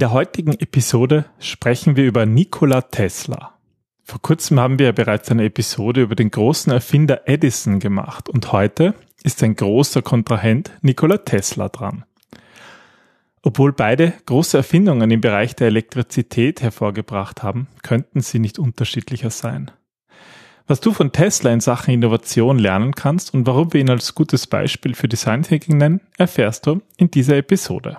der heutigen Episode sprechen wir über Nikola Tesla. Vor kurzem haben wir ja bereits eine Episode über den großen Erfinder Edison gemacht und heute ist ein großer Kontrahent Nikola Tesla dran. Obwohl beide große Erfindungen im Bereich der Elektrizität hervorgebracht haben, könnten sie nicht unterschiedlicher sein. Was du von Tesla in Sachen Innovation lernen kannst und warum wir ihn als gutes Beispiel für Design Thinking nennen, erfährst du in dieser Episode.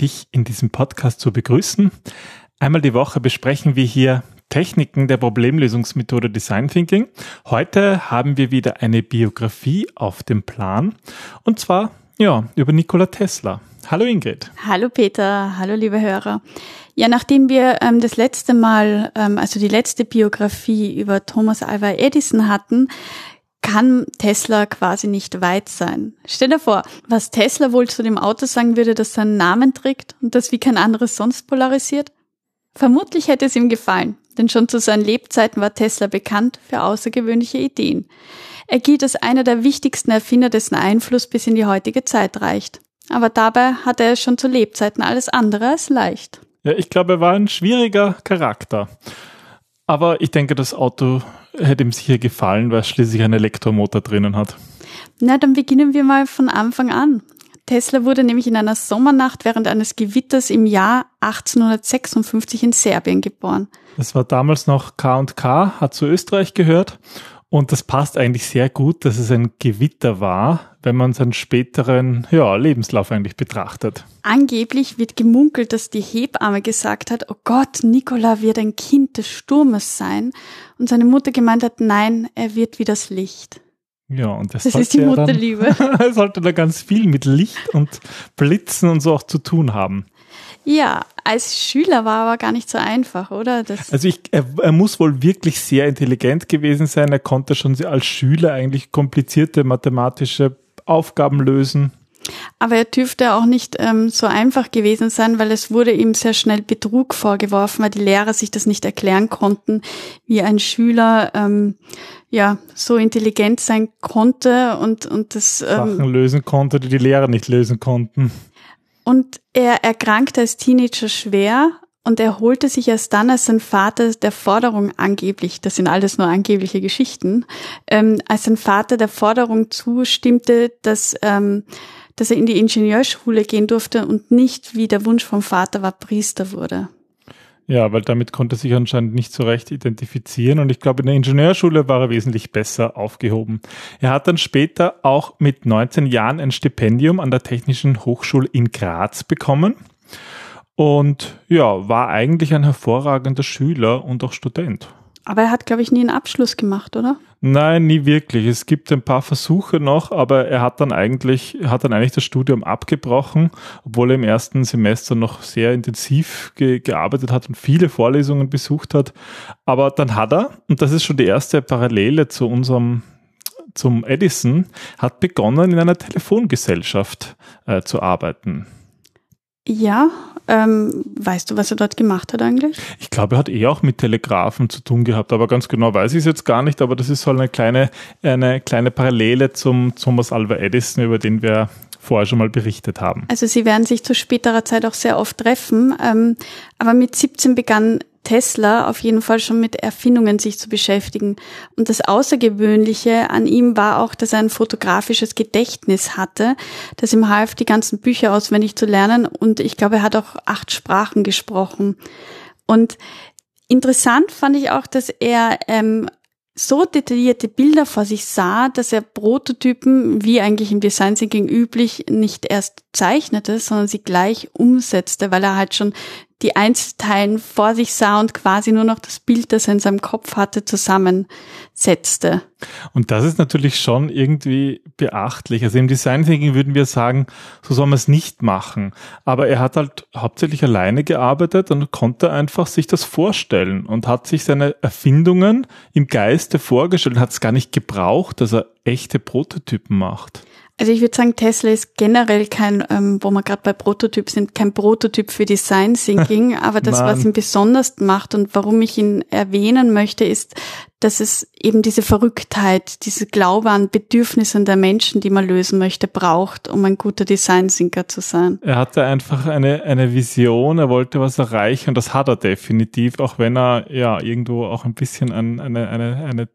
dich in diesem Podcast zu begrüßen. Einmal die Woche besprechen wir hier Techniken der Problemlösungsmethode Design Thinking. Heute haben wir wieder eine Biografie auf dem Plan und zwar ja, über Nikola Tesla. Hallo Ingrid. Hallo Peter, hallo liebe Hörer. Ja, nachdem wir ähm, das letzte Mal, ähm, also die letzte Biografie über Thomas Alva Edison hatten, kann Tesla quasi nicht weit sein. Stell dir vor, was Tesla wohl zu dem Auto sagen würde, das seinen Namen trägt und das wie kein anderes sonst polarisiert? Vermutlich hätte es ihm gefallen, denn schon zu seinen Lebzeiten war Tesla bekannt für außergewöhnliche Ideen. Er gilt als einer der wichtigsten Erfinder, dessen Einfluss bis in die heutige Zeit reicht. Aber dabei hatte er schon zu Lebzeiten alles andere als leicht. Ja, ich glaube, er war ein schwieriger Charakter. Aber ich denke, das Auto hätte ihm sicher gefallen, weil es schließlich einen Elektromotor drinnen hat. Na, dann beginnen wir mal von Anfang an. Tesla wurde nämlich in einer Sommernacht während eines Gewitters im Jahr 1856 in Serbien geboren. Das war damals noch K&K, hat zu Österreich gehört und das passt eigentlich sehr gut, dass es ein Gewitter war, wenn man seinen späteren ja, Lebenslauf eigentlich betrachtet. Angeblich wird gemunkelt, dass die Hebamme gesagt hat, oh Gott, Nikola wird ein Kind des Sturmes sein. Und seine Mutter gemeint hat, nein, er wird wie das Licht. Ja, und das, das ist die Mutterliebe. er sollte da ganz viel mit Licht und Blitzen und so auch zu tun haben. Ja, als Schüler war aber gar nicht so einfach, oder? Das also ich, er, er, muss wohl wirklich sehr intelligent gewesen sein. Er konnte schon als Schüler eigentlich komplizierte mathematische Aufgaben lösen. Aber er dürfte auch nicht ähm, so einfach gewesen sein, weil es wurde ihm sehr schnell Betrug vorgeworfen, weil die Lehrer sich das nicht erklären konnten, wie ein Schüler ähm, ja so intelligent sein konnte und und das ähm, Sachen lösen konnte, die die Lehrer nicht lösen konnten. Und er erkrankte als Teenager schwer und er holte sich erst dann, als sein Vater der Forderung angeblich, das sind alles nur angebliche Geschichten, ähm, als sein Vater der Forderung zustimmte, dass, ähm, dass er in die Ingenieurschule gehen durfte und nicht, wie der Wunsch vom Vater war, Priester wurde. Ja, weil damit konnte er sich anscheinend nicht so recht identifizieren und ich glaube, in der Ingenieurschule war er wesentlich besser aufgehoben. Er hat dann später auch mit 19 Jahren ein Stipendium an der Technischen Hochschule in Graz bekommen und ja, war eigentlich ein hervorragender Schüler und auch Student. Aber er hat, glaube ich, nie einen Abschluss gemacht, oder? Nein, nie wirklich. Es gibt ein paar Versuche noch, aber er hat dann eigentlich, hat dann eigentlich das Studium abgebrochen, obwohl er im ersten Semester noch sehr intensiv ge gearbeitet hat und viele Vorlesungen besucht hat. Aber dann hat er, und das ist schon die erste Parallele zu unserem zum Edison, hat begonnen in einer Telefongesellschaft äh, zu arbeiten. Ja, ähm, weißt du, was er dort gemacht hat eigentlich? Ich glaube, er hat eh auch mit Telegrafen zu tun gehabt, aber ganz genau weiß ich es jetzt gar nicht, aber das ist so eine kleine, eine kleine Parallele zum Thomas Alva Edison, über den wir vorher schon mal berichtet haben. Also sie werden sich zu späterer Zeit auch sehr oft treffen, ähm, aber mit 17 begann Tesla auf jeden Fall schon mit Erfindungen sich zu beschäftigen. Und das Außergewöhnliche an ihm war auch, dass er ein fotografisches Gedächtnis hatte, das ihm half, die ganzen Bücher auswendig zu lernen. Und ich glaube, er hat auch acht Sprachen gesprochen. Und interessant fand ich auch, dass er ähm, so detaillierte Bilder vor sich sah, dass er Prototypen, wie eigentlich im Design Thinking üblich, nicht erst zeichnete, sondern sie gleich umsetzte, weil er halt schon die Einzelteilen vor sich sah und quasi nur noch das Bild, das er in seinem Kopf hatte, zusammensetzte. Und das ist natürlich schon irgendwie beachtlich. Also im Design Thinking würden wir sagen, so soll man es nicht machen. Aber er hat halt hauptsächlich alleine gearbeitet und konnte einfach sich das vorstellen und hat sich seine Erfindungen im Geiste vorgestellt und hat es gar nicht gebraucht, dass er echte Prototypen macht. Also ich würde sagen, Tesla ist generell kein, ähm, wo wir gerade bei Prototyp sind, kein Prototyp für Design Thinking, aber das, was ihn besonders macht und warum ich ihn erwähnen möchte, ist, dass es eben diese Verrücktheit, diese Glaube an Bedürfnissen der Menschen, die man lösen möchte, braucht, um ein guter Design Thinker zu sein. Er hatte einfach eine, eine Vision, er wollte was erreichen und das hat er definitiv, auch wenn er ja irgendwo auch ein bisschen an eine, eine, eine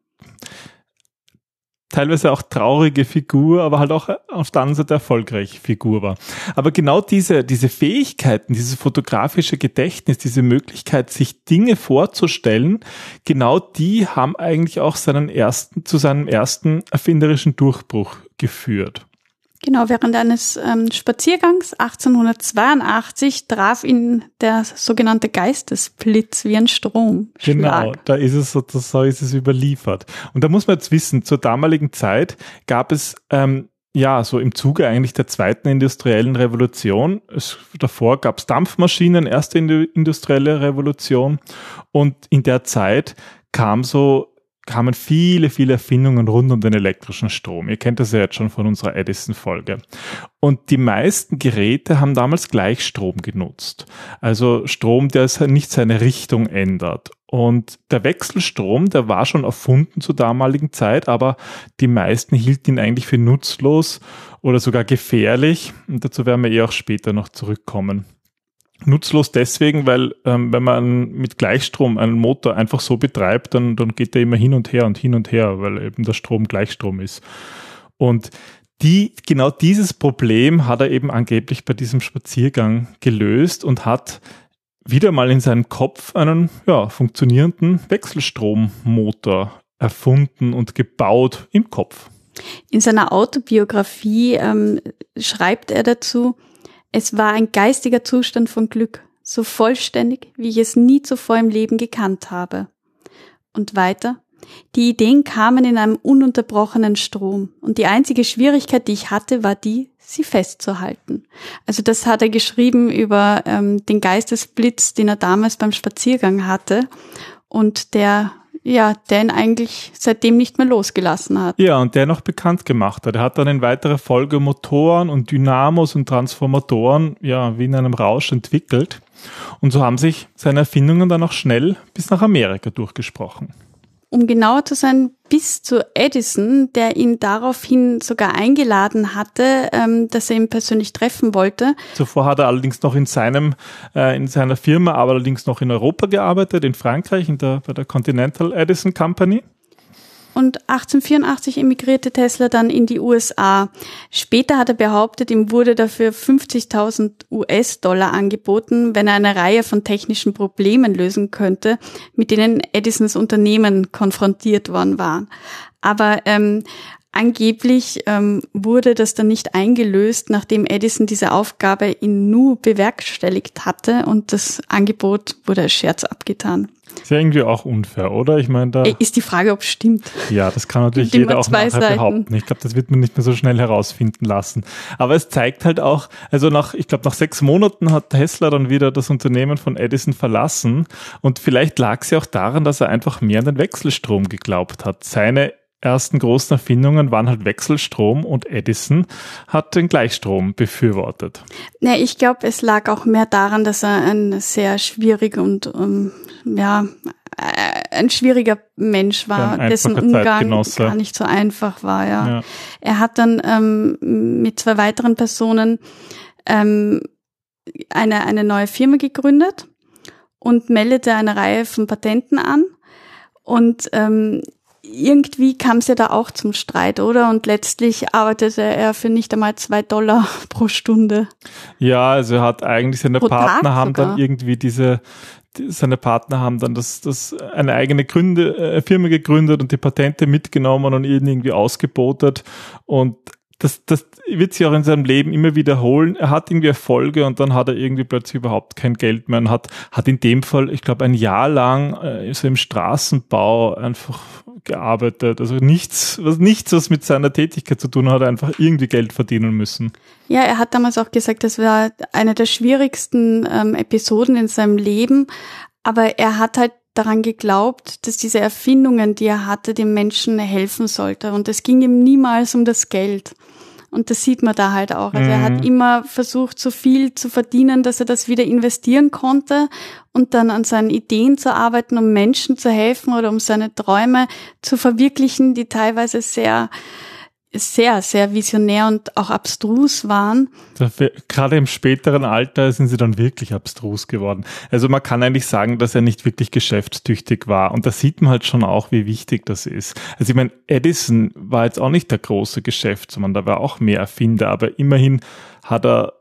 teilweise auch traurige Figur, aber halt auch auf der anderen Seite erfolgreiche Figur war. Aber genau diese, diese Fähigkeiten, dieses fotografische Gedächtnis, diese Möglichkeit, sich Dinge vorzustellen, genau die haben eigentlich auch seinen ersten, zu seinem ersten erfinderischen Durchbruch geführt. Genau, während eines ähm, Spaziergangs 1882 traf ihn der sogenannte Geistesblitz wie ein Strom. Genau, da ist es so, so ist es überliefert. Und da muss man jetzt wissen, zur damaligen Zeit gab es ähm, ja, so im Zuge eigentlich der zweiten industriellen Revolution. Es, davor gab es Dampfmaschinen, erste industrielle Revolution. Und in der Zeit kam so kamen viele, viele Erfindungen rund um den elektrischen Strom. Ihr kennt das ja jetzt schon von unserer Edison-Folge. Und die meisten Geräte haben damals Gleichstrom genutzt. Also Strom, der nicht seine Richtung ändert. Und der Wechselstrom, der war schon erfunden zur damaligen Zeit, aber die meisten hielten ihn eigentlich für nutzlos oder sogar gefährlich. Und dazu werden wir eh auch später noch zurückkommen. Nutzlos deswegen, weil ähm, wenn man mit Gleichstrom einen Motor einfach so betreibt, dann, dann geht der immer hin und her und hin und her, weil eben der Strom Gleichstrom ist. Und die, genau dieses Problem hat er eben angeblich bei diesem Spaziergang gelöst und hat wieder mal in seinem Kopf einen ja, funktionierenden Wechselstrommotor erfunden und gebaut im Kopf. In seiner Autobiografie ähm, schreibt er dazu, es war ein geistiger Zustand von Glück, so vollständig, wie ich es nie zuvor im Leben gekannt habe. Und weiter, die Ideen kamen in einem ununterbrochenen Strom, und die einzige Schwierigkeit, die ich hatte, war die, sie festzuhalten. Also das hat er geschrieben über ähm, den Geistesblitz, den er damals beim Spaziergang hatte und der ja, den eigentlich seitdem nicht mehr losgelassen hat. Ja, und der noch bekannt gemacht hat. Er hat dann in weiterer Folge Motoren und Dynamos und Transformatoren, ja, wie in einem Rausch entwickelt. Und so haben sich seine Erfindungen dann auch schnell bis nach Amerika durchgesprochen um genauer zu sein, bis zu Edison, der ihn daraufhin sogar eingeladen hatte, ähm, dass er ihn persönlich treffen wollte. Zuvor hat er allerdings noch in seinem, äh, in seiner Firma, aber allerdings noch in Europa gearbeitet, in Frankreich, in der, bei der Continental Edison Company und 1884 emigrierte Tesla dann in die USA. Später hat er behauptet, ihm wurde dafür 50.000 US-Dollar angeboten, wenn er eine Reihe von technischen Problemen lösen könnte, mit denen Edisons Unternehmen konfrontiert worden waren. Aber ähm, Angeblich ähm, wurde das dann nicht eingelöst, nachdem Edison diese Aufgabe in Nu bewerkstelligt hatte und das Angebot wurde als Scherz abgetan. Ist ja irgendwie auch unfair, oder? Ich meine, da. Ist die Frage, ob es stimmt. Ja, das kann natürlich jeder auch nachher Seiten. behaupten. Ich glaube, das wird man nicht mehr so schnell herausfinden lassen. Aber es zeigt halt auch, also nach, ich glaube, nach sechs Monaten hat Tesla dann wieder das Unternehmen von Edison verlassen. Und vielleicht lag es ja auch daran, dass er einfach mehr an den Wechselstrom geglaubt hat. Seine ersten großen Erfindungen waren halt Wechselstrom und Edison hat den Gleichstrom befürwortet. Ja, ich glaube, es lag auch mehr daran, dass er ein sehr schwierig und um, ja äh, ein schwieriger Mensch war, dessen Umgang gar nicht so einfach war. Ja, ja. er hat dann ähm, mit zwei weiteren Personen ähm, eine eine neue Firma gegründet und meldete eine Reihe von Patenten an. Und ähm, irgendwie kam es ja da auch zum Streit, oder? Und letztlich arbeitete er für nicht einmal zwei Dollar pro Stunde. Ja, also er hat eigentlich seine pro Partner haben dann irgendwie diese, seine Partner haben dann das, das eine eigene Gründe, äh, Firma gegründet und die Patente mitgenommen und ihn irgendwie ausgebotet und das, das wird sich auch in seinem Leben immer wiederholen. Er hat irgendwie Erfolge und dann hat er irgendwie plötzlich überhaupt kein Geld mehr und hat, hat in dem Fall, ich glaube, ein Jahr lang äh, so im Straßenbau einfach gearbeitet. Also nichts, was nichts, was mit seiner Tätigkeit zu tun hat, einfach irgendwie Geld verdienen müssen. Ja, er hat damals auch gesagt, das war eine der schwierigsten ähm, Episoden in seinem Leben. Aber er hat halt daran geglaubt, dass diese Erfindungen, die er hatte, dem Menschen helfen sollte. Und es ging ihm niemals um das Geld. Und das sieht man da halt auch. Also mhm. er hat mhm. immer versucht, so viel zu verdienen, dass er das wieder investieren konnte und dann an seinen Ideen zu arbeiten, um Menschen zu helfen oder um seine Träume zu verwirklichen, die teilweise sehr sehr, sehr visionär und auch abstrus waren. Gerade im späteren Alter sind sie dann wirklich abstrus geworden. Also man kann eigentlich sagen, dass er nicht wirklich geschäftstüchtig war. Und da sieht man halt schon auch, wie wichtig das ist. Also ich meine, Edison war jetzt auch nicht der große Geschäftsmann, da war auch mehr Erfinder, aber immerhin hat er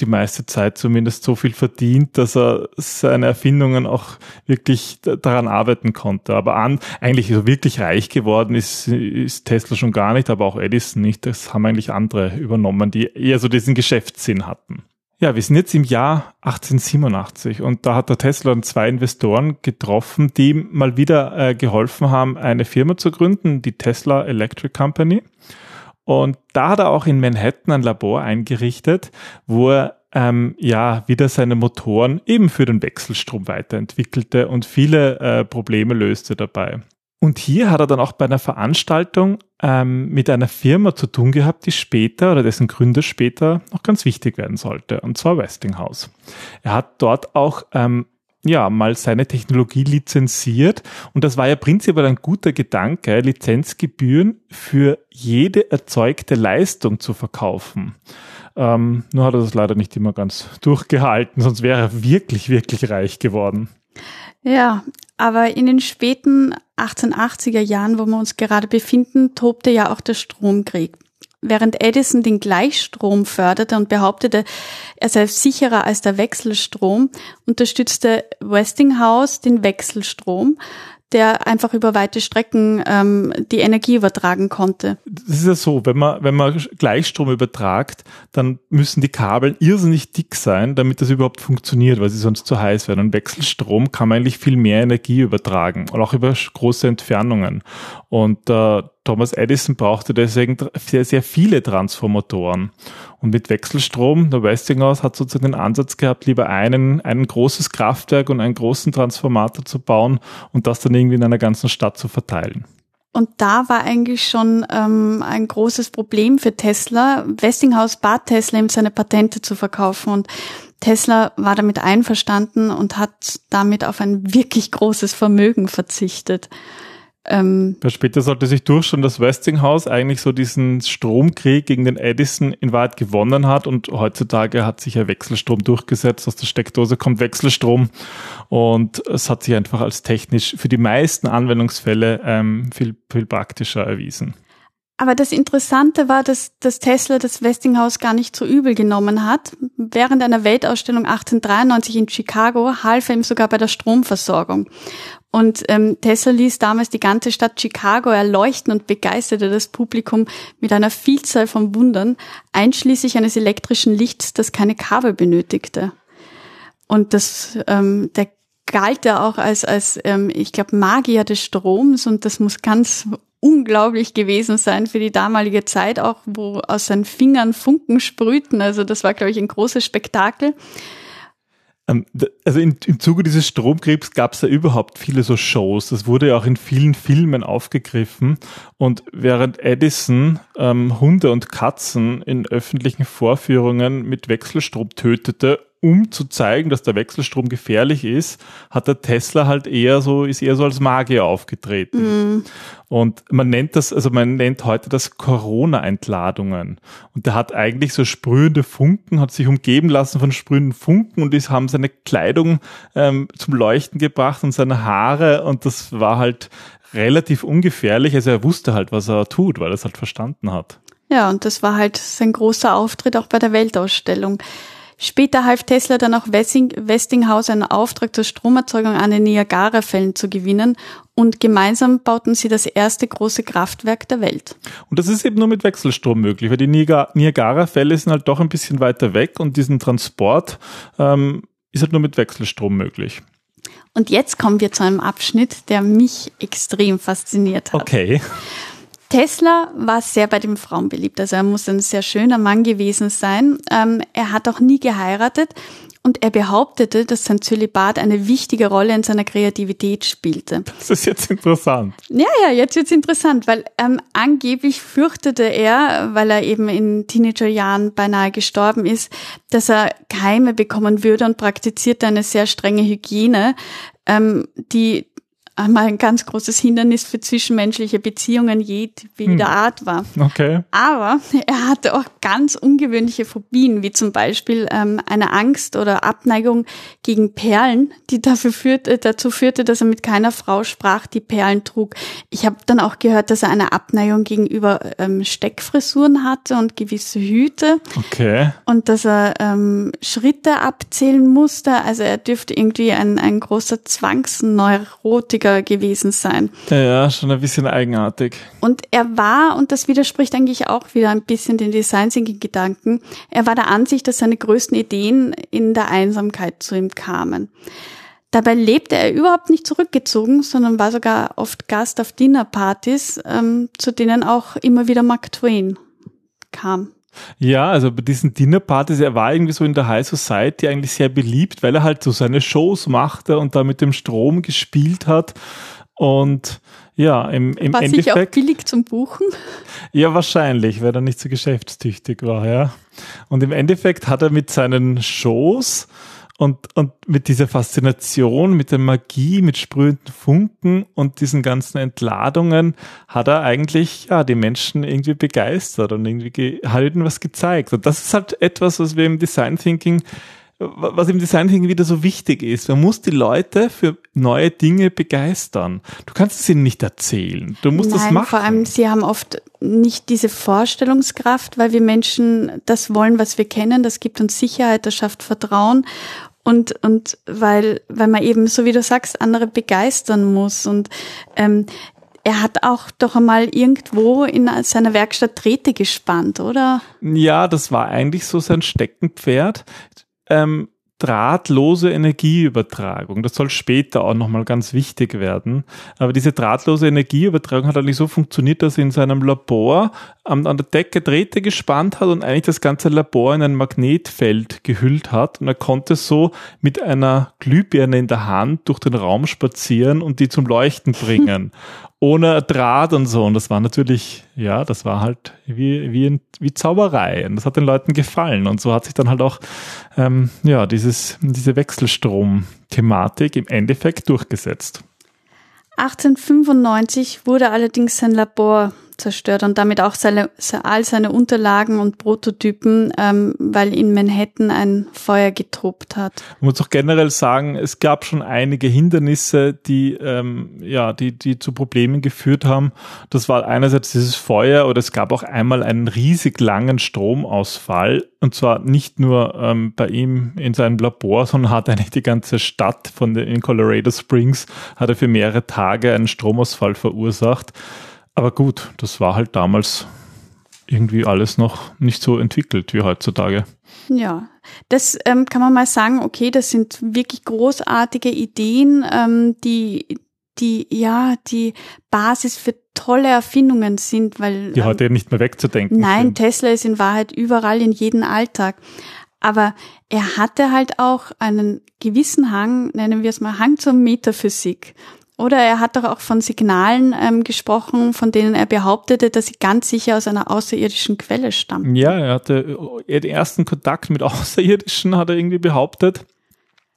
die meiste Zeit zumindest so viel verdient, dass er seine Erfindungen auch wirklich daran arbeiten konnte. Aber an, eigentlich so wirklich reich geworden ist, ist Tesla schon gar nicht, aber auch Edison nicht. Das haben eigentlich andere übernommen, die eher so diesen Geschäftssinn hatten. Ja, wir sind jetzt im Jahr 1887 und da hat der Tesla zwei Investoren getroffen, die mal wieder äh, geholfen haben, eine Firma zu gründen, die Tesla Electric Company. Und da hat er auch in Manhattan ein Labor eingerichtet, wo er ähm, ja wieder seine Motoren eben für den Wechselstrom weiterentwickelte und viele äh, Probleme löste dabei. Und hier hat er dann auch bei einer Veranstaltung ähm, mit einer Firma zu tun gehabt, die später oder dessen Gründer später noch ganz wichtig werden sollte, und zwar Westinghouse. Er hat dort auch ähm, ja, mal seine Technologie lizenziert. Und das war ja prinzipiell ein guter Gedanke, Lizenzgebühren für jede erzeugte Leistung zu verkaufen. Ähm, nur hat er das leider nicht immer ganz durchgehalten, sonst wäre er wirklich, wirklich reich geworden. Ja, aber in den späten 1880er Jahren, wo wir uns gerade befinden, tobte ja auch der Stromkrieg. Während Edison den Gleichstrom förderte und behauptete, er sei sicherer als der Wechselstrom, unterstützte Westinghouse den Wechselstrom, der einfach über weite Strecken ähm, die Energie übertragen konnte. Das ist ja so, wenn man, wenn man Gleichstrom übertragt, dann müssen die Kabel irrsinnig dick sein, damit das überhaupt funktioniert, weil sie sonst zu heiß werden. Und Wechselstrom kann man eigentlich viel mehr Energie übertragen und auch über große Entfernungen. Und äh, Thomas Edison brauchte deswegen sehr, sehr viele Transformatoren. Und mit Wechselstrom, der Westinghouse hat sozusagen den Ansatz gehabt, lieber einen, ein großes Kraftwerk und einen großen Transformator zu bauen und das dann irgendwie in einer ganzen Stadt zu verteilen. Und da war eigentlich schon ähm, ein großes Problem für Tesla. Westinghouse bat Tesla, ihm seine Patente zu verkaufen. Und Tesla war damit einverstanden und hat damit auf ein wirklich großes Vermögen verzichtet. Ähm, ja, später sollte sich durchschauen, dass Westinghouse eigentlich so diesen Stromkrieg gegen den Edison in Wahrheit gewonnen hat und heutzutage hat sich ja Wechselstrom durchgesetzt. Aus der Steckdose kommt Wechselstrom und es hat sich einfach als technisch für die meisten Anwendungsfälle ähm, viel, viel praktischer erwiesen. Aber das Interessante war, dass, dass Tesla das Westinghouse gar nicht so übel genommen hat. Während einer Weltausstellung 1893 in Chicago half er ihm sogar bei der Stromversorgung. Und ähm, Tesla ließ damals die ganze Stadt Chicago erleuchten und begeisterte das Publikum mit einer Vielzahl von Wundern, einschließlich eines elektrischen Lichts, das keine Kabel benötigte. Und das, ähm, der galt ja auch als, als ähm, ich glaube, Magier des Stroms und das muss ganz unglaublich gewesen sein für die damalige Zeit, auch wo aus seinen Fingern Funken sprühten. Also das war, glaube ich, ein großes Spektakel. Ähm, also in, im Zuge dieses Stromkrebs gab es ja überhaupt viele so Shows. Das wurde ja auch in vielen Filmen aufgegriffen. Und während Edison ähm, Hunde und Katzen in öffentlichen Vorführungen mit Wechselstrom tötete, um zu zeigen, dass der Wechselstrom gefährlich ist, hat der Tesla halt eher so, ist eher so als Magier aufgetreten. Mm. Und man nennt das, also man nennt heute das Corona-Entladungen. Und der hat eigentlich so sprühende Funken, hat sich umgeben lassen von sprühenden Funken und die haben seine Kleidung ähm, zum Leuchten gebracht und seine Haare und das war halt relativ ungefährlich. Also er wusste halt, was er tut, weil er es halt verstanden hat. Ja, und das war halt sein großer Auftritt auch bei der Weltausstellung. Später half Tesla dann auch Westinghouse einen Auftrag zur Stromerzeugung an den Niagara-Fällen zu gewinnen und gemeinsam bauten sie das erste große Kraftwerk der Welt. Und das ist eben nur mit Wechselstrom möglich, weil die Niagara-Fälle sind halt doch ein bisschen weiter weg und diesen Transport ähm, ist halt nur mit Wechselstrom möglich. Und jetzt kommen wir zu einem Abschnitt, der mich extrem fasziniert hat. Okay. Tesla war sehr bei den Frauen beliebt. Also er muss ein sehr schöner Mann gewesen sein. Ähm, er hat auch nie geheiratet und er behauptete, dass sein Zölibat eine wichtige Rolle in seiner Kreativität spielte. Das ist jetzt interessant. Ja, ja, jetzt wird's interessant, weil ähm, angeblich fürchtete er, weil er eben in Teenagerjahren beinahe gestorben ist, dass er Keime bekommen würde und praktizierte eine sehr strenge Hygiene, ähm, die einmal ein ganz großes Hindernis für zwischenmenschliche Beziehungen jedweder hm. Art war. Okay. Aber er hatte auch ganz ungewöhnliche Phobien, wie zum Beispiel ähm, eine Angst oder Abneigung gegen Perlen, die dafür führte, dazu führte, dass er mit keiner Frau sprach, die Perlen trug. Ich habe dann auch gehört, dass er eine Abneigung gegenüber ähm, Steckfrisuren hatte und gewisse Hüte. Okay. Und dass er ähm, Schritte abzählen musste. Also er dürfte irgendwie ein, ein großer Zwangsneurotiker gewesen sein. Ja, ja, schon ein bisschen eigenartig. Und er war, und das widerspricht eigentlich auch wieder ein bisschen den Design Thinking Gedanken, er war der Ansicht, dass seine größten Ideen in der Einsamkeit zu ihm kamen. Dabei lebte er überhaupt nicht zurückgezogen, sondern war sogar oft Gast auf Dinnerpartys, ähm, zu denen auch immer wieder Mark Twain kam. Ja, also bei diesen Dinnerpartys, er war irgendwie so in der High Society eigentlich sehr beliebt, weil er halt so seine Shows machte und da mit dem Strom gespielt hat. Und ja, im, im war Endeffekt. War auch billig zum Buchen? Ja, wahrscheinlich, weil er nicht so geschäftstüchtig war, ja. Und im Endeffekt hat er mit seinen Shows und, und mit dieser Faszination, mit der Magie, mit sprühenden Funken und diesen ganzen Entladungen hat er eigentlich ja die Menschen irgendwie begeistert und irgendwie hat ihnen was gezeigt. Und das ist halt etwas, was wir im Design Thinking was im Design Thinking wieder so wichtig ist. Man muss die Leute für neue Dinge begeistern. Du kannst es ihnen nicht erzählen. Du musst Nein, das machen. Vor allem, sie haben oft nicht diese Vorstellungskraft, weil wir Menschen das wollen, was wir kennen. Das gibt uns Sicherheit, das schafft Vertrauen und, und weil, weil man eben, so wie du sagst, andere begeistern muss. Und ähm, er hat auch doch einmal irgendwo in seiner Werkstatt Drähte gespannt, oder? Ja, das war eigentlich so sein Steckenpferd. Ähm, drahtlose Energieübertragung. Das soll später auch nochmal ganz wichtig werden. Aber diese drahtlose Energieübertragung hat eigentlich so funktioniert, dass er in seinem Labor an, an der Decke Drähte gespannt hat und eigentlich das ganze Labor in ein Magnetfeld gehüllt hat. Und er konnte so mit einer Glühbirne in der Hand durch den Raum spazieren und die zum Leuchten bringen. ohne Draht und so. Und das war natürlich, ja, das war halt wie, wie, wie Zauberei. Und das hat den Leuten gefallen. Und so hat sich dann halt auch, ähm, ja, dieses, diese Wechselstrom-Thematik im Endeffekt durchgesetzt. 1895 wurde allerdings sein Labor zerstört und damit auch seine, all seine Unterlagen und Prototypen, ähm, weil in Manhattan ein Feuer getobt hat. Man muss auch generell sagen, es gab schon einige Hindernisse, die ähm, ja, die die zu Problemen geführt haben. Das war einerseits dieses Feuer oder es gab auch einmal einen riesig langen Stromausfall und zwar nicht nur ähm, bei ihm in seinem Labor, sondern hat eigentlich die ganze Stadt von den in Colorado Springs hat er für mehrere Tage einen Stromausfall verursacht. Aber gut, das war halt damals irgendwie alles noch nicht so entwickelt wie heutzutage. Ja, das ähm, kann man mal sagen, okay, das sind wirklich großartige Ideen, ähm, die, die, ja, die Basis für tolle Erfindungen sind, weil. Die heute ähm, nicht mehr wegzudenken. Nein, sind. Tesla ist in Wahrheit überall in jedem Alltag. Aber er hatte halt auch einen gewissen Hang, nennen wir es mal Hang zur Metaphysik. Oder er hat doch auch von Signalen ähm, gesprochen, von denen er behauptete, dass sie ganz sicher aus einer außerirdischen Quelle stammen. Ja, er hatte äh, den ersten Kontakt mit Außerirdischen, hat er irgendwie behauptet.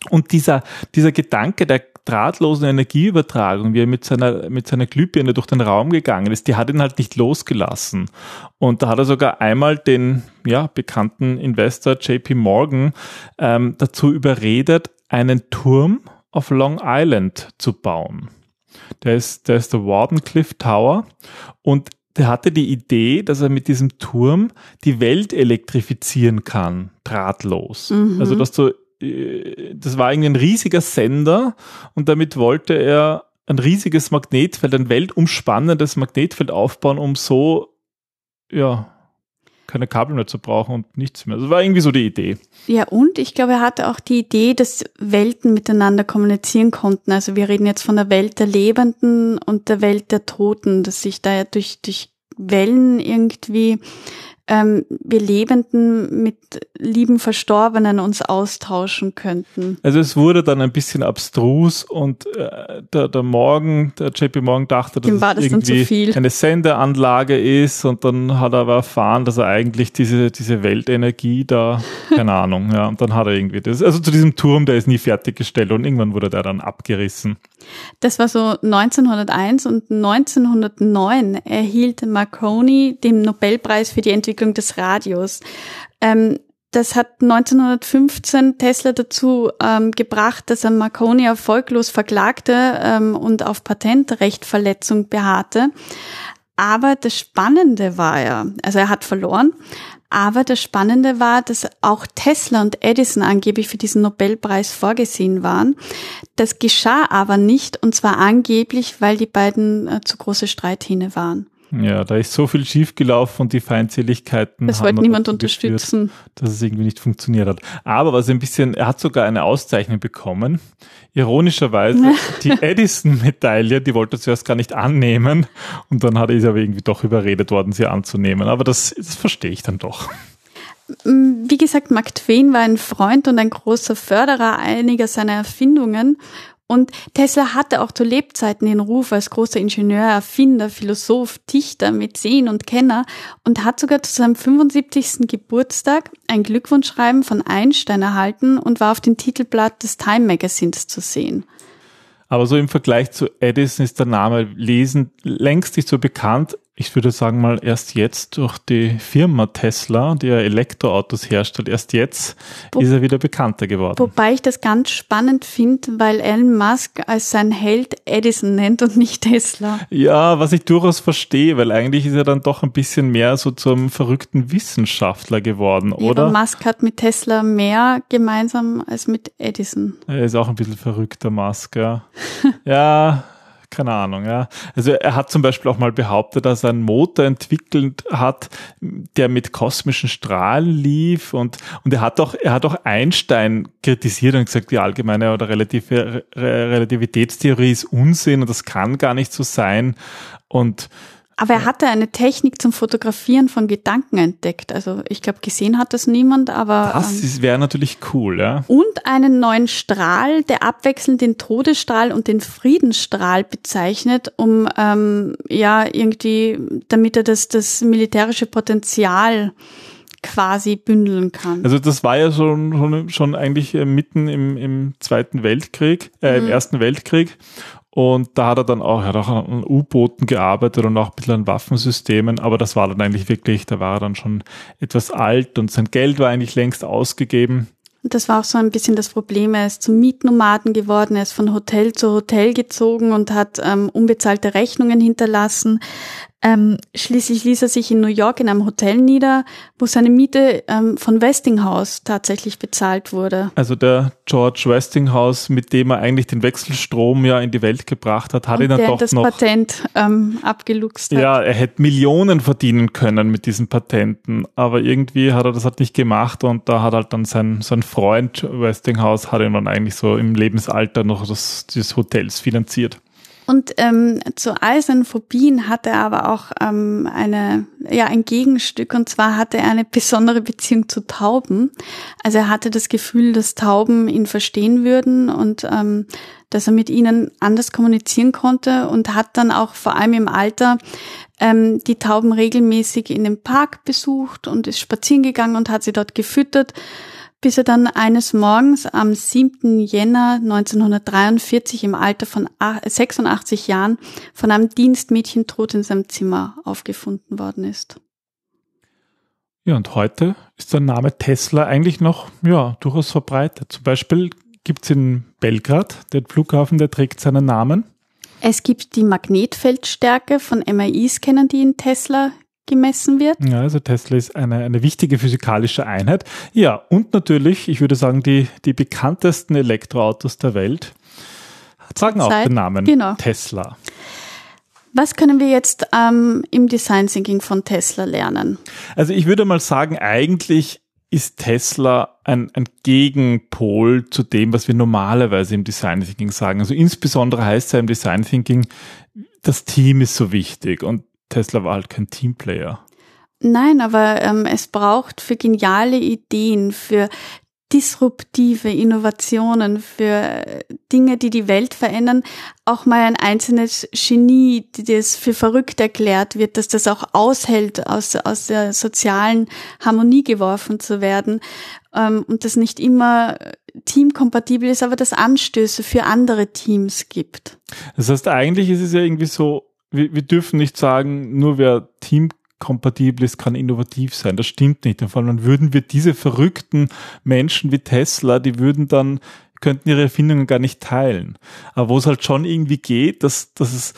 Und dieser, dieser Gedanke der drahtlosen Energieübertragung, wie er mit seiner, mit seiner Glühbirne durch den Raum gegangen ist, die hat ihn halt nicht losgelassen. Und da hat er sogar einmal den, ja, bekannten Investor JP Morgan ähm, dazu überredet, einen Turm auf Long Island zu bauen. Der ist, der ist der Wardenclyffe Tower und der hatte die Idee, dass er mit diesem Turm die Welt elektrifizieren kann, drahtlos. Mhm. Also dass du, äh, das war irgendwie ein riesiger Sender und damit wollte er ein riesiges Magnetfeld, ein weltumspannendes Magnetfeld aufbauen, um so, ja, keine Kabel mehr zu brauchen und nichts mehr. Das war irgendwie so die Idee. Ja, und ich glaube, er hatte auch die Idee, dass Welten miteinander kommunizieren konnten. Also wir reden jetzt von der Welt der Lebenden und der Welt der Toten, dass sich da ja durch, durch Wellen irgendwie ähm, wir Lebenden mit lieben Verstorbenen uns austauschen könnten. Also es wurde dann ein bisschen abstrus und äh, der, der Morgan, der JP Morgan dachte, dass es das zu irgendwie eine Sendeanlage ist und dann hat er aber erfahren, dass er eigentlich diese, diese Weltenergie da, keine Ahnung, ja, und dann hat er irgendwie das, also zu diesem Turm, der ist nie fertiggestellt und irgendwann wurde der dann abgerissen. Das war so 1901 und 1909 erhielt Marconi den Nobelpreis für die Entwicklung des Radios. Ähm, das hat 1915 Tesla dazu ähm, gebracht, dass er Marconi erfolglos verklagte ähm, und auf Patentrechtverletzung beharrte. Aber das Spannende war ja, also er hat verloren, aber das Spannende war, dass auch Tesla und Edison angeblich für diesen Nobelpreis vorgesehen waren. Das geschah aber nicht, und zwar angeblich, weil die beiden äh, zu große Streithähne waren. Ja, da ist so viel schiefgelaufen und die Feindseligkeiten. Das wollte niemand dazu geführt, unterstützen. dass es irgendwie nicht funktioniert hat. Aber was ein bisschen, er hat sogar eine Auszeichnung bekommen. Ironischerweise, die Edison-Medaille, die wollte er zuerst gar nicht annehmen und dann hat er ist aber irgendwie doch überredet worden, sie anzunehmen. Aber das, das verstehe ich dann doch. Wie gesagt, Mark Twain war ein Freund und ein großer Förderer einiger seiner Erfindungen. Und Tesla hatte auch zu Lebzeiten den Ruf als großer Ingenieur, Erfinder, Philosoph, Dichter, Mäzen und Kenner und hat sogar zu seinem 75. Geburtstag ein Glückwunschschreiben von Einstein erhalten und war auf dem Titelblatt des Time Magazins zu sehen. Aber so im Vergleich zu Edison ist der Name Lesen längst nicht so bekannt. Ich würde sagen mal erst jetzt durch die Firma Tesla, die ja Elektroautos herstellt, erst jetzt Wo- ist er wieder bekannter geworden. Wobei ich das ganz spannend finde, weil Elon Musk als sein Held Edison nennt und nicht Tesla. Ja, was ich durchaus verstehe, weil eigentlich ist er dann doch ein bisschen mehr so zum verrückten Wissenschaftler geworden, Elon oder? Musk hat mit Tesla mehr gemeinsam als mit Edison. Er ist auch ein bisschen verrückter Musk, ja. ja, keine Ahnung, ja. Also er hat zum Beispiel auch mal behauptet, dass er einen Motor entwickelt hat, der mit kosmischen Strahlen lief und, und er hat auch, er hat auch Einstein kritisiert und gesagt, die allgemeine oder relative Re Relativitätstheorie ist Unsinn und das kann gar nicht so sein und Aber er hatte eine Technik zum Fotografieren von Gedanken entdeckt. Also ich glaube, gesehen hat das niemand, aber. das ähm, wäre natürlich cool, ja. und einen neuen Strahl, der abwechselnd den Todesstrahl und den Friedensstrahl bezeichnet, um ähm, ja irgendwie, damit er das, das militärische Potenzial quasi bündeln kann. Also das war ja schon, schon, schon eigentlich äh, mitten im, im Zweiten Weltkrieg, äh, im Ersten Weltkrieg. Und da hat er dann auch, er hat auch an U-Booten gearbeitet und auch ein bisschen an Waffensystemen, aber das war dann eigentlich wirklich, da war er dann schon etwas alt und sein Geld war eigentlich längst ausgegeben. Und das war auch so ein bisschen das Problem. Er ist zum Mietnomaden geworden, er ist von Hotel zu Hotel gezogen und hat ähm, unbezahlte Rechnungen hinterlassen. Ähm, schließlich ließ er sich in New York in einem Hotel nieder, wo seine Miete ähm, von Westinghouse tatsächlich bezahlt wurde. Also der George Westinghouse, mit dem er eigentlich den Wechselstrom ja in die Welt gebracht hat, hat ihn dann der doch das noch Patent ähm, abgeluchst hat. Ja, er hätte Millionen verdienen können mit diesen Patenten, aber irgendwie hat er das halt nicht gemacht und da hat halt dann sein, sein Freund Westinghouse hat ihm dann eigentlich so im Lebensalter noch das, des Hotels finanziert. Und ähm, zu all seinen Phobien hatte er aber auch ähm, eine, ja, ein Gegenstück und zwar hatte er eine besondere Beziehung zu Tauben. Also er hatte das Gefühl, dass Tauben ihn verstehen würden und ähm, dass er mit ihnen anders kommunizieren konnte und hat dann auch vor allem im Alter ähm, die Tauben regelmäßig in den Park besucht und ist spazieren gegangen und hat sie dort gefüttert bis er dann eines Morgens am 7. Jänner 1943 im Alter von ach- 86 Jahren von einem Dienstmädchen tot in seinem Zimmer aufgefunden worden ist. Ja, und heute ist der Name Tesla eigentlich noch ja, durchaus verbreitet. Zum Beispiel gibt's in Belgrad den Flughafen, der trägt seinen Namen. Es gibt die Magnetfeldstärke von MRI-Scannern, die in Tesla gemessen wird. Ja, also Tesla ist eine, eine wichtige physikalische Einheit. Ja, und natürlich, ich würde sagen, die, die bekanntesten Elektroautos der Welt tragen auch den Namen genau. Tesla. Was können wir jetzt ähm, im Design Thinking von Tesla lernen? Also ich würde mal sagen, eigentlich ist Tesla ein, ein Gegenpol zu dem, was wir normalerweise im Design Thinking sagen. Also insbesondere heißt es ja im Design Thinking, das Team ist so wichtig und Tesla war halt kein Teamplayer. Nein, aber ähm, es braucht für geniale Ideen, für disruptive Innovationen, für Dinge, die die Welt verändern, auch mal ein einzelnes Genie, das für verrückt erklärt wird, dass das auch aushält, aus, aus der sozialen Harmonie geworfen zu werden ähm, und das nicht immer teamkompatibel ist, aber das Anstöße für andere Teams gibt. Das heißt, eigentlich ist es ja irgendwie so, wir, wir dürfen nicht sagen, nur wer Team kompatibel ist, kann innovativ sein. Das stimmt nicht. Vor allem würden wir diese verrückten Menschen wie Tesla, die würden dann, könnten ihre Erfindungen gar nicht teilen. Aber wo es halt schon irgendwie geht, dass, dass es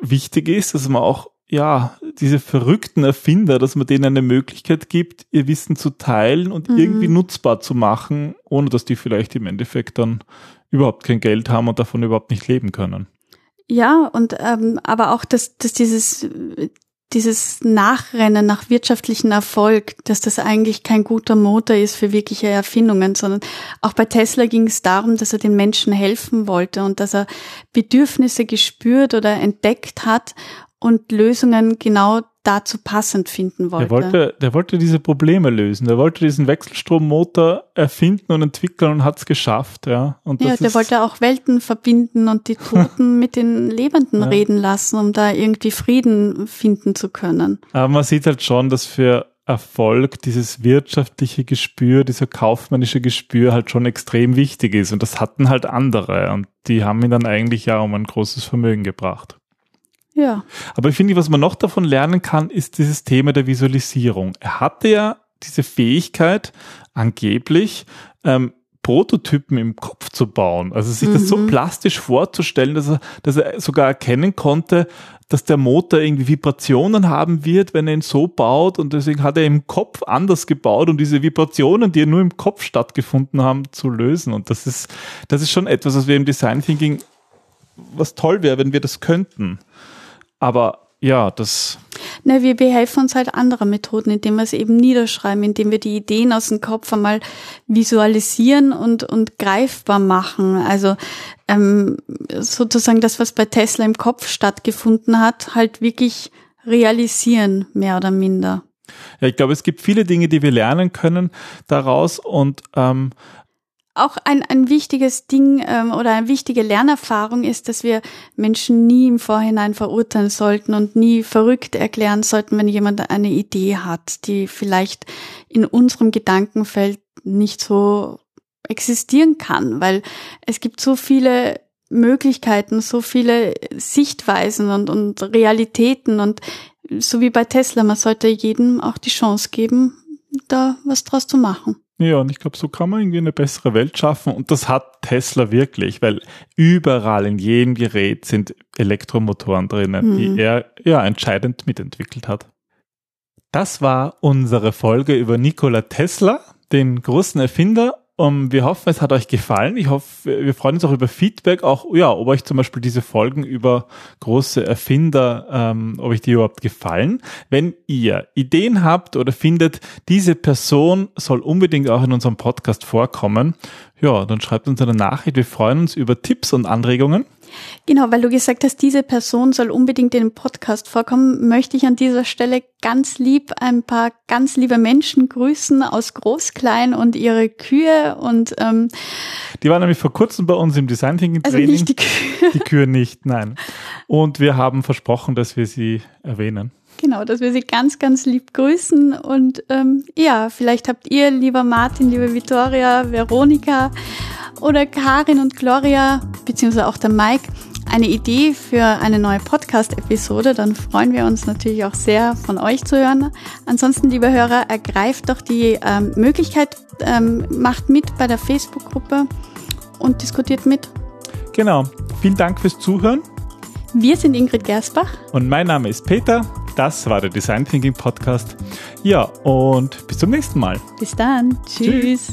wichtig ist, dass man auch ja, diese verrückten Erfinder, dass man denen eine Möglichkeit gibt, ihr Wissen zu teilen und mhm. irgendwie nutzbar zu machen, ohne dass die vielleicht im Endeffekt dann überhaupt kein Geld haben und davon überhaupt nicht leben können. Ja, und ähm, aber auch, dass, dass dieses dieses Nachrennen nach wirtschaftlichen Erfolg, dass das eigentlich kein guter Motor ist für wirkliche Erfindungen, sondern auch bei Tesla ging es darum, dass er den Menschen helfen wollte und dass er Bedürfnisse gespürt oder entdeckt hat und Lösungen genau dazu passend finden wollte. Der wollte, der wollte diese Probleme lösen. Der wollte diesen Wechselstrommotor erfinden und entwickeln und hat es geschafft. Ja, und ja der wollte auch Welten verbinden und die Toten mit den Lebenden ja. reden lassen, um da irgendwie Frieden finden zu können. Aber man sieht halt schon, dass für Erfolg dieses wirtschaftliche Gespür, dieser kaufmännische Gespür halt schon extrem wichtig ist. Und das hatten halt andere. Und die haben ihn dann eigentlich ja um ein großes Vermögen gebracht. Ja. Aber ich finde, was man noch davon lernen kann, ist dieses Thema der Visualisierung. Er hatte ja diese Fähigkeit, angeblich, ähm, Prototypen im Kopf zu bauen. Also sich mhm. das so mhm. plastisch vorzustellen, dass er, dass er sogar erkennen konnte, dass der Motor irgendwie Vibrationen haben wird, wenn er ihn so baut. Und deswegen hat er im Kopf anders gebaut, um diese Vibrationen, die ja nur im Kopf stattgefunden haben, zu lösen. Und das ist, das ist schon etwas, was wir im Design Thinking, was toll wäre, wenn wir das könnten. Aber ja, das. Na, wir behelfen uns halt anderer Methoden, indem wir es eben niederschreiben, indem wir die Ideen aus dem Kopf einmal visualisieren und, und greifbar machen. Also ähm, sozusagen das, was bei Tesla im Kopf stattgefunden hat, halt wirklich realisieren, mehr oder minder. Ja, ich glaube, es gibt viele Dinge, die wir lernen können daraus und ähm, auch ein, ein wichtiges Ding ähm, oder eine wichtige Lernerfahrung ist, dass wir Menschen nie im Vorhinein verurteilen sollten und nie verrückt erklären sollten, wenn jemand eine Idee hat, die vielleicht in unserem Gedankenfeld nicht so existieren kann, weil es gibt so viele Möglichkeiten, so viele Sichtweisen und, und Realitäten und so wie bei Tesla, man sollte jedem auch die Chance geben, da was draus zu machen. Ja, und ich glaube, so kann man irgendwie eine bessere Welt schaffen. Und das hat Tesla wirklich, weil überall in jedem Gerät sind Elektromotoren drinnen, mhm. die er ja entscheidend mitentwickelt hat. Das war unsere Folge über Nikola Tesla, den großen Erfinder um, wir hoffen, es hat euch gefallen. Ich hoffe, wir freuen uns auch über Feedback, auch ja, ob euch zum Beispiel diese Folgen über große Erfinder, ähm, ob euch die überhaupt gefallen. Wenn ihr Ideen habt oder findet, diese Person soll unbedingt auch in unserem Podcast vorkommen, ja, dann schreibt uns eine Nachricht. Wir freuen uns über Tipps und Anregungen. Genau, weil du gesagt hast, diese Person soll unbedingt in den Podcast vorkommen, möchte ich an dieser Stelle ganz lieb ein paar ganz liebe Menschen grüßen aus Groß-Klein und ihre Kühe und ähm, die waren nämlich vor kurzem bei uns im Design Thinking Training. Also nicht die Kühe. Die Kühe nicht, nein. Und wir haben versprochen, dass wir sie erwähnen. Genau, dass wir Sie ganz, ganz lieb grüßen. Und ähm, ja, vielleicht habt ihr, lieber Martin, liebe Vittoria, Veronika oder Karin und Gloria, beziehungsweise auch der Mike, eine Idee für eine neue Podcast-Episode, dann freuen wir uns natürlich auch sehr, von euch zu hören. Ansonsten, liebe Hörer, ergreift doch die ähm, Möglichkeit, ähm, macht mit bei der Facebook-Gruppe und diskutiert mit. Genau. Vielen Dank fürs Zuhören. Wir sind Ingrid Gersbach. Und mein Name ist Peter. Das war der Design Thinking Podcast. Ja, und bis zum nächsten Mal. Bis dann. Tschüss. Tschüss.